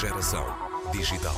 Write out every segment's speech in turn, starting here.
Geração digital.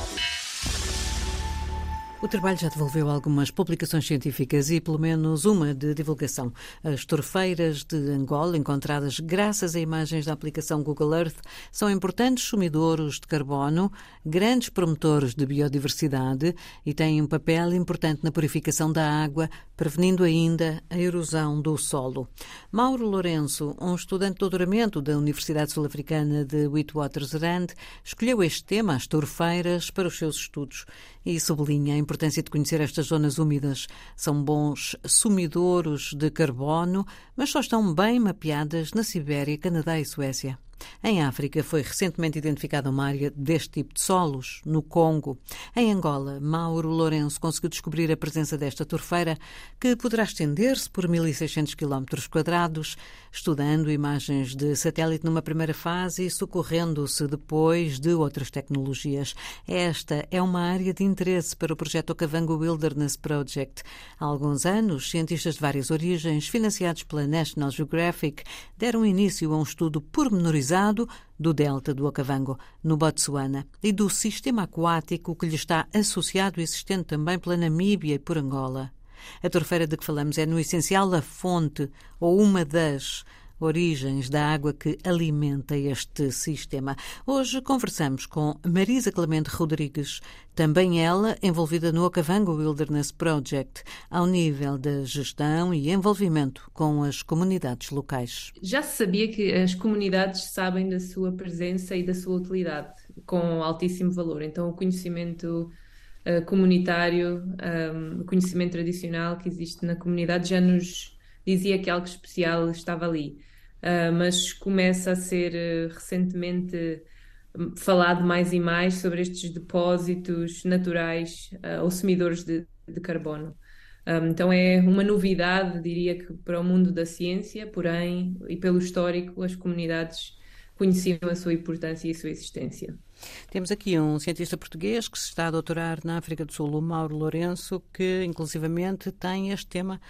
O trabalho já devolveu algumas publicações científicas e pelo menos uma de divulgação. As torfeiras de Angola, encontradas graças a imagens da aplicação Google Earth, são importantes sumidouros de carbono, grandes promotores de biodiversidade e têm um papel importante na purificação da água, prevenindo ainda a erosão do solo. Mauro Lourenço, um estudante de doutoramento da Universidade Sul-Africana de Witwatersrand, escolheu este tema, as torfeiras, para os seus estudos e sublinha a importância de conhecer estas zonas úmidas. São bons sumidouros de carbono, mas só estão bem mapeadas na Sibéria, Canadá e Suécia. Em África foi recentemente identificada uma área deste tipo de solos, no Congo. Em Angola, Mauro Lourenço conseguiu descobrir a presença desta torfeira, que poderá estender-se por 1.600 km estudando imagens de satélite numa primeira fase e socorrendo-se depois de outras tecnologias. Esta é uma área de interesse para o projeto Okavango Wilderness Project. Há alguns anos, cientistas de várias origens, financiados pela National Geographic, deram início a um estudo pormenorizado do delta do Okavango, no Botsuana, e do sistema aquático que lhe está associado e existente também pela Namíbia e por Angola. A torfeira de que falamos é, no essencial, a fonte ou uma das origens da água que alimenta este sistema. Hoje conversamos com Marisa Clemente Rodrigues, também ela envolvida no Okavango Wilderness Project, ao nível da gestão e envolvimento com as comunidades locais. Já se sabia que as comunidades sabem da sua presença e da sua utilidade, com altíssimo valor. Então, o conhecimento uh, comunitário, um, ehm, o conhecimento tradicional que existe na comunidade já nos dizia que algo especial estava ali uh, mas começa a ser uh, recentemente hum, falado mais e mais sobre estes depósitos naturais uh, ou semidores de, de carbono. Um, então é uma novidade, diria que para o mundo da ciência, porém, e pelo histórico, as comunidades conheciam a sua importância e a sua existência. Temos aqui um cientista português que se está a doutorar na África do Sul, o Mauro Lourenço, que inclusivamente tem este tema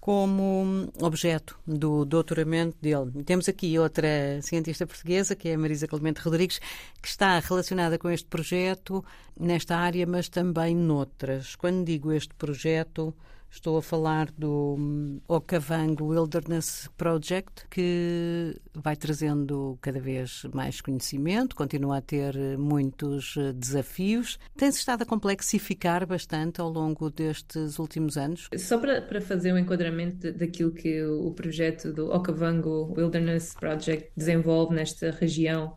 como objeto do doutoramento dele. Temos aqui outra cientista portuguesa, que é a Marisa Clemente Rodrigues, que está relacionada com este projeto nesta área, mas também noutras. Quando digo este projeto, Estou a falar do hum, Okavango Wilderness Project, que vai trazendo cada vez mais conhecimento, continua a ter muitos eh, desafios. Tem-se estado a complexificar bastante ao longo destes últimos anos? Só para, para fazer um enquadramento daquilo que o projeto do Okavango Wilderness Project desenvolve nesta região.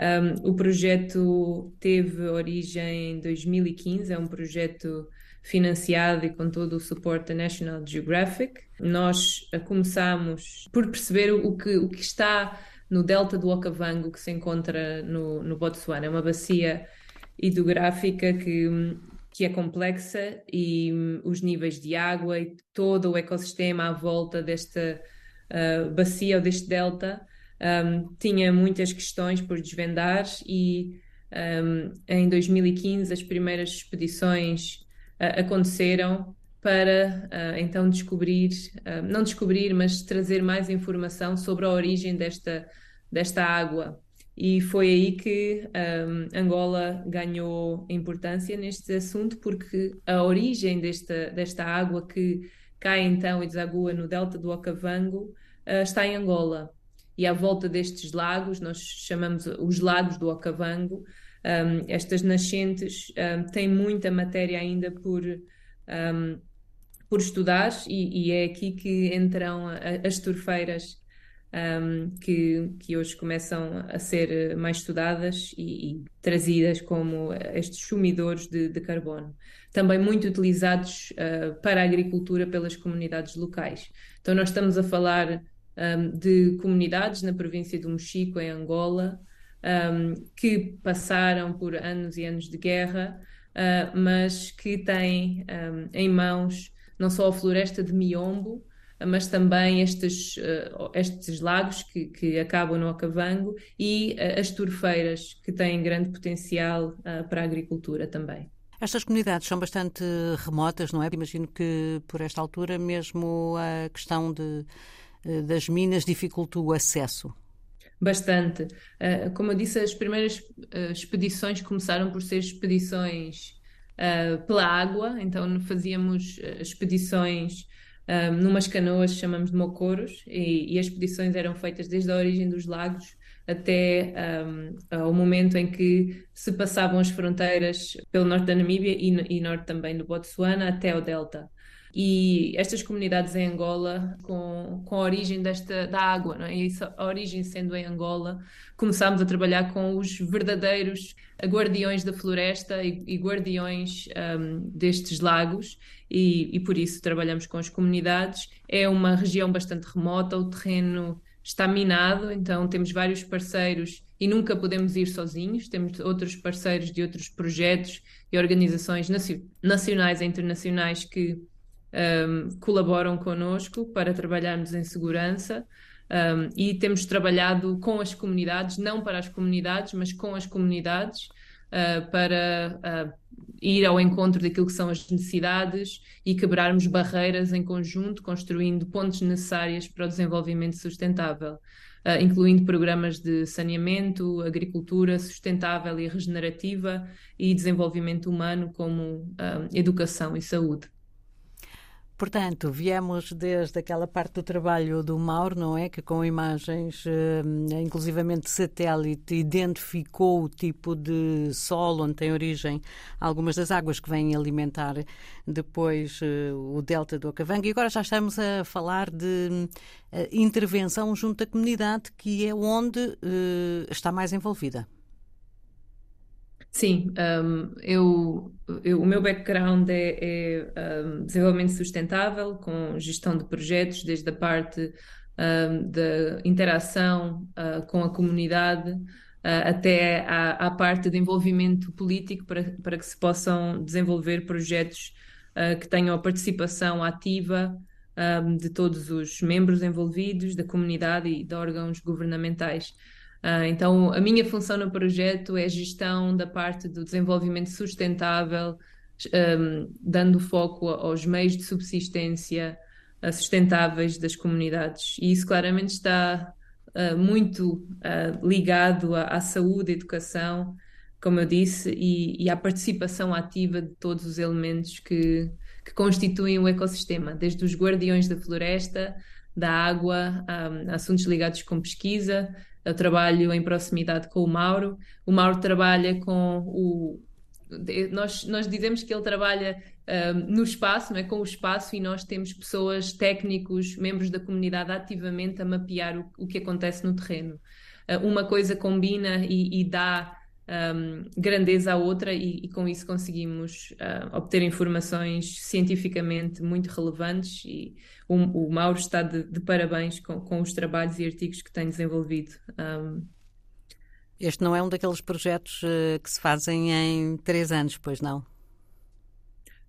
Um, o projeto teve origem em 2015, é um projeto financiado e com todo o suporte da National Geographic. Nós começamos por perceber o que, o que está no delta do Okavango, que se encontra no, no Botsuana. É uma bacia hidrográfica que, que é complexa e um, os níveis de água e todo o ecossistema à volta desta uh, bacia ou deste delta um, tinha muitas questões por desvendar e um, em 2015 as primeiras expedições aconteceram para uh, então descobrir, uh, não descobrir, mas trazer mais informação sobre a origem desta, desta água. E foi aí que um, Angola ganhou importância neste assunto, porque a origem desta, desta água que cai então e desagua no delta do Okavango uh, está em Angola. E à volta destes lagos, nós chamamos os lagos do Okavango, um, estas nascentes um, têm muita matéria ainda por, um, por estudar e, e, é aqui que entram as torfeiras que, que hoje começam a ser mais estudadas e, e trazidas como estes sumidores de, de carbono. Também muito utilizados uh, para a agricultura pelas comunidades locais. Então, nós estamos a falar de comunidades na província do Mochico, em Angola, um, que passaram por anos e anos de guerra, uh, mas que têm um, em mãos não só a floresta de Miombo, mas também estes, uh, estes lagos que, que, acabam no Okavango e uh, as turfeiras, que têm grande potencial para a agricultura também. Estas comunidades são bastante remotas, não é? Imagino que por esta altura mesmo a questão de, das minas dificulta o acesso Bastante. Uh, como eu disse, as primeiras uh, expedições começaram por ser expedições uh, pela água, então fazíamos expedições um, numas canoas chamamos de mocoros e, e, as expedições eram feitas desde a origem dos lagos até um, ao momento em que se passavam as fronteiras pelo norte da Namíbia e, e norte também do Botsuana até o delta. E estas comunidades em Angola, com, com a origem desta, da água, não é? e a origem sendo em Angola, começámos a trabalhar com os verdadeiros guardiões da floresta e, e guardiões um, destes lagos, e, e por isso trabalhamos com as comunidades. É uma região bastante remota, o terreno está minado, então temos vários parceiros e nunca podemos ir sozinhos, temos outros parceiros de outros projetos e organizações nacionais e internacionais que um, colaboram connosco para trabalharmos em segurança. Um, e temos trabalhado com as comunidades, não para as comunidades, mas com as comunidades, uh, para uh, ir ao encontro daquilo que são as necessidades e quebrarmos barreiras em conjunto, construindo pontes necessárias para o desenvolvimento sustentável, uh, incluindo programas de saneamento, agricultura sustentável e regenerativa e desenvolvimento humano, como educação e saúde. Portanto, viemos desde aquela parte do trabalho do Mauro, não é? Que com imagens, eh, inclusivamente satélite, identificou o tipo de solo onde tem origem algumas das águas que vêm alimentar depois eh, o delta do Ocavanga. E agora já estamos a falar de eh, intervenção junto à comunidade, que é onde está mais envolvida. Sim, um, eu, eu, o meu background é, é um, desenvolvimento sustentável, com gestão de projetos, desde a parte um, da interação uh, com a comunidade uh, até à, à, parte de envolvimento político para, para que se possam desenvolver projetos uh, que tenham a participação ativa de todos os membros envolvidos, da comunidade e de órgãos governamentais. Uh, então, a minha função no projeto é gestão da parte do desenvolvimento sustentável, um, dando foco aos meios de subsistência uh, sustentáveis das comunidades. E isso claramente está uh, muito ligado à, à, saúde, educação, como eu disse, e, e, à participação ativa de todos os elementos que, que constituem o ecossistema, desde os guardiões da floresta, da água, um, assuntos ligados com pesquisa, eu trabalho em proximidade com o Mauro. O Mauro trabalha com o. Nós, nós dizemos que ele trabalha um, no espaço, não é? com o espaço, e nós temos pessoas, técnicos, membros da comunidade ativamente a mapear o, o que acontece no terreno. Uh, uma coisa combina e, e dá um, grandeza à outra e, e com isso conseguimos uh, obter informações cientificamente muito relevantes e o, o Mauro está de, de parabéns com, com, os trabalhos e artigos que tem desenvolvido. Um, este não é um daqueles projetos uh, que se fazem em três anos, pois não?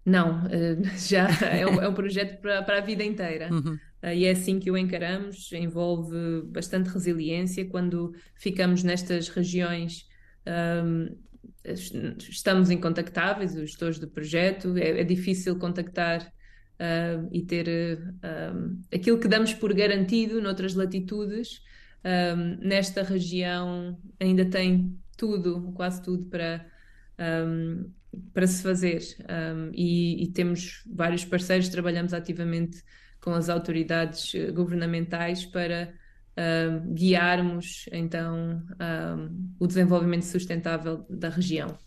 Não, uh, já é um, é um, projeto para, para a vida inteira. Uhum. Uh, e é assim que o encaramos. Envolve bastante resiliência quando ficamos nestas regiões um, estamos incontactáveis, os gestores do projeto, é, é difícil contactar uh, e ter uh, aquilo que damos por garantido noutras latitudes. Um, nesta região ainda tem tudo, quase tudo para, um, para se fazer. E, e, temos vários parceiros, trabalhamos ativamente com as autoridades eh, governamentais para uh, guiarmos então o desenvolvimento sustentável da região.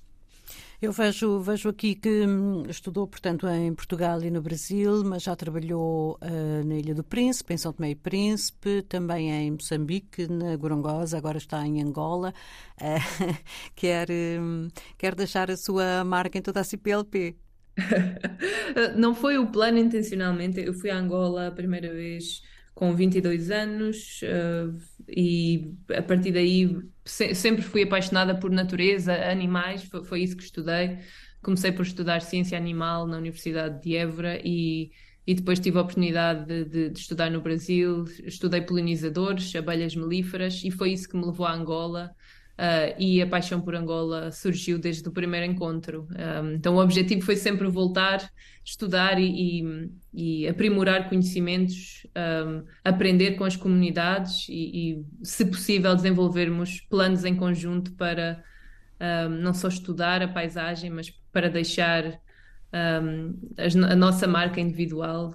Eu vejo, vejo aqui que hum, estudou, portanto, em Portugal e no Brasil, mas já trabalhou uh, na Ilha do Príncipe, em São Tomé e Príncipe, também em Moçambique, na Gorongosa, agora está em Angola. Uh, quer, um, quer deixar a sua marca em toda a CPLP? Não foi o plano intencionalmente. Eu fui a Angola a primeira vez com 22 anos uh, e a partir daí se, sempre fui apaixonada por natureza, animais, foi, foi, isso que estudei. Comecei por estudar ciência animal na Universidade de Évora e, e depois tive a oportunidade de, de, de estudar no Brasil. Estudei polinizadores, abelhas melíferas e foi isso que me levou a Angola. Uh, e a paixão por Angola surgiu desde o primeiro encontro. Um, então, o objetivo foi sempre voltar, estudar e, e, e aprimorar conhecimentos, um, aprender com as comunidades e, e, se possível, desenvolvermos planos em conjunto para um, não só estudar a paisagem, mas para deixar a nossa marca individual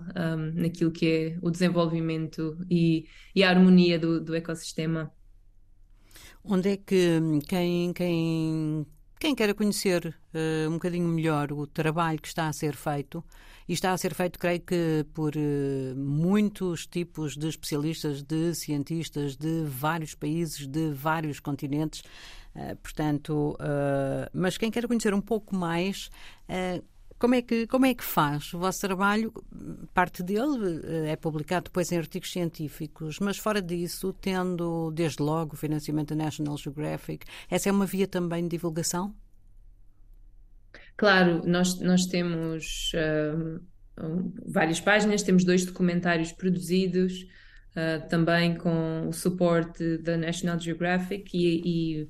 naquilo que é o desenvolvimento e, e a harmonia do, do ecossistema. Onde é que quem, quem, quem queira conhecer uh, um bocadinho melhor o trabalho que está a ser feito, e está a ser feito, creio que, por uh, muitos tipos de especialistas, de cientistas de vários países, de vários continentes, uh, portanto, mas quem queira conhecer um pouco mais como é, que, como é que faz? O vosso trabalho, parte dele eh, é publicado depois em artigos científicos, mas fora disso, tendo desde logo o financiamento da National Geographic, essa é uma via também de divulgação? Claro, nós, nós temos uh, várias páginas, temos dois documentários produzidos, uh, também com o suporte da National Geographic e, e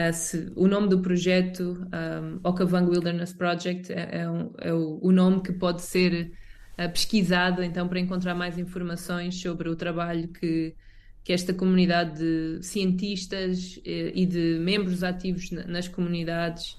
Uh, se, o nome do projeto, um, Okavang Wilderness Project, é, é, um, é o, o, nome que pode ser uh, pesquisado então para encontrar mais informações sobre o trabalho que, que esta comunidade de cientistas e, eh, e de membros ativos nas comunidades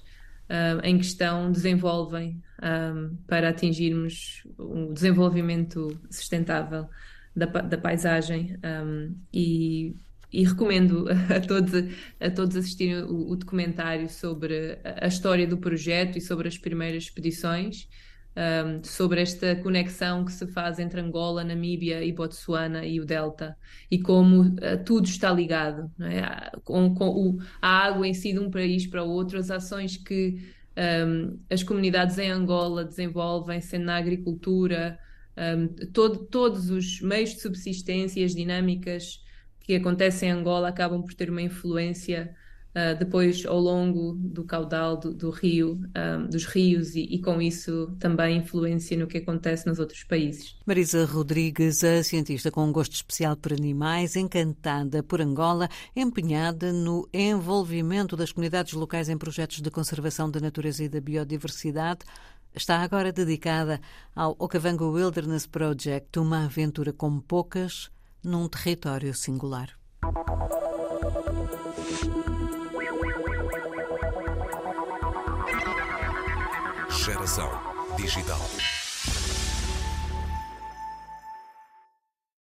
uh, em questão desenvolvem um, para atingirmos o desenvolvimento sustentável da, da paisagem um, e e recomendo a todos, a todos assistirem o, o, documentário sobre a história do projeto e sobre as primeiras expedições, um, sobre esta conexão que se faz entre Angola, Namíbia e Botsuana e o Delta, e como uh, tudo está ligado, é? com, com o, a água em si de um país para o outro, as ações que um, as comunidades em Angola desenvolvem, sendo na agricultura, um, todo, todos os meios de subsistência, as dinâmicas que acontecem em Angola acabam por ter uma influência uh, depois ao longo do caudal do, do rio, um, ah, dos rios, e, e, com isso também influência no que acontece nos outros países. Marisa Rodrigues, a cientista com um gosto especial por animais, encantada por Angola, empenhada no envolvimento das comunidades locais em projetos de conservação da natureza e da biodiversidade está agora dedicada ao Okavango Wilderness Project, uma aventura como poucas num território singular. Geração Digital.